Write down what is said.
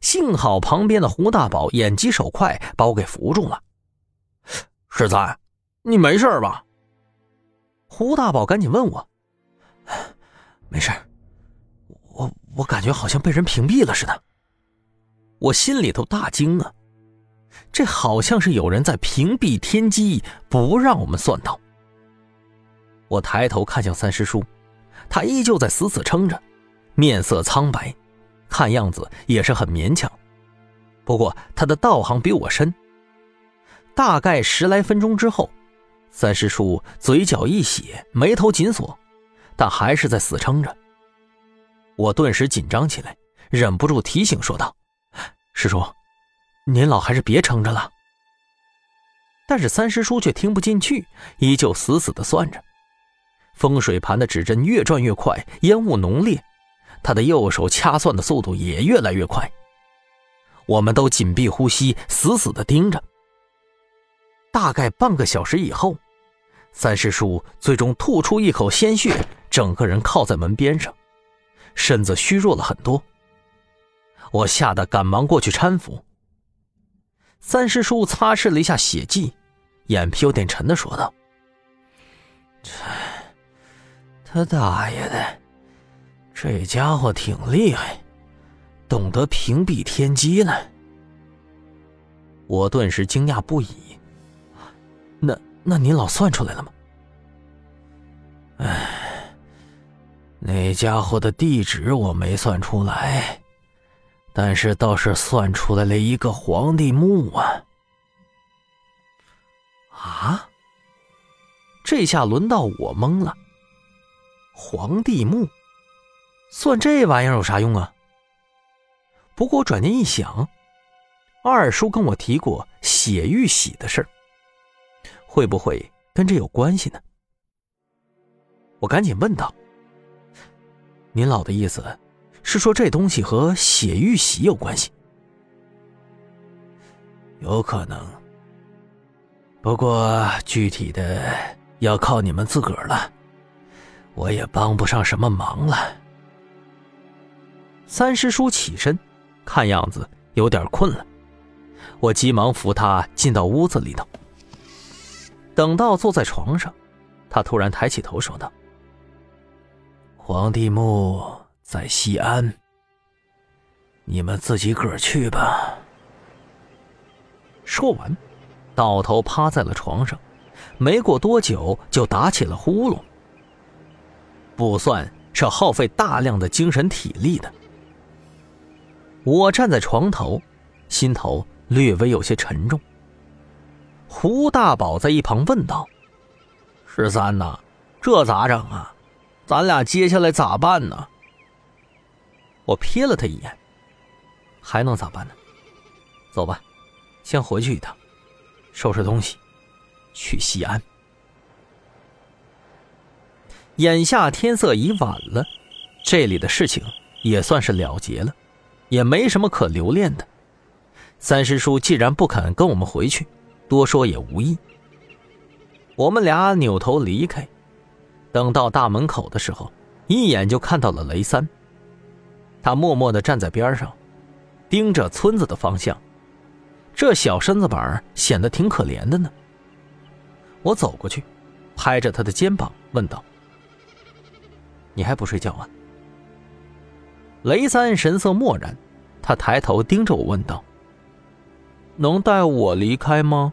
幸好旁边的胡大宝眼疾手快，把我给扶住了。十三，你没事吧？胡大宝赶紧问我：“没事，我我感觉好像被人屏蔽了似的。”我心里头大惊啊！这好像是有人在屏蔽天机，不让我们算到。我抬头看向三师叔，他依旧在死死撑着，面色苍白，看样子也是很勉强。不过他的道行比我深。大概十来分钟之后，三师叔嘴角一血，眉头紧锁，但还是在死撑着。我顿时紧张起来，忍不住提醒说道：“师叔。”您老还是别撑着了。但是三师叔却听不进去，依旧死死的算着。风水盘的指针越转越快，烟雾浓烈，他的右手掐算的速度也越来越快。我们都紧闭呼吸，死死的盯着。大概半个小时以后，三师叔最终吐出一口鲜血，整个人靠在门边上，身子虚弱了很多。我吓得赶忙过去搀扶。三师叔擦拭了一下血迹，眼皮有点沉的说道：“这，他大爷的，这家伙挺厉害，懂得屏蔽天机了。”我顿时惊讶不已。那那您老算出来了吗？哎，那家伙的地址我没算出来。但是倒是算出来了一个皇帝墓啊！啊！这下轮到我懵了。皇帝墓，算这玩意儿有啥用啊？不过我转念一想，二叔跟我提过血玉玺的事儿，会不会跟这有关系呢？我赶紧问道：“您老的意思？”是说这东西和血玉玺有关系？有可能，不过具体的要靠你们自个儿了，我也帮不上什么忙了。三师叔起身，看样子有点困了，我急忙扶他进到屋子里头。等到坐在床上，他突然抬起头说道：“皇帝墓。”在西安，你们自己个儿去吧。说完，倒头趴在了床上，没过多久就打起了呼噜。不算是耗费大量的精神体力的。我站在床头，心头略微有些沉重。胡大宝在一旁问道：“十三呐，这咋整啊？咱俩接下来咋办呢？”我瞥了他一眼，还能咋办呢？走吧，先回去一趟，收拾东西，去西安。眼下天色已晚了，这里的事情也算是了结了，也没什么可留恋的。三师叔既然不肯跟我们回去，多说也无益。我们俩扭头离开，等到大门口的时候，一眼就看到了雷三。他默默地站在边上，盯着村子的方向，这小身子板显得挺可怜的呢。我走过去，拍着他的肩膀问道：“你还不睡觉啊？”雷三神色漠然，他抬头盯着我问道：“能带我离开吗？”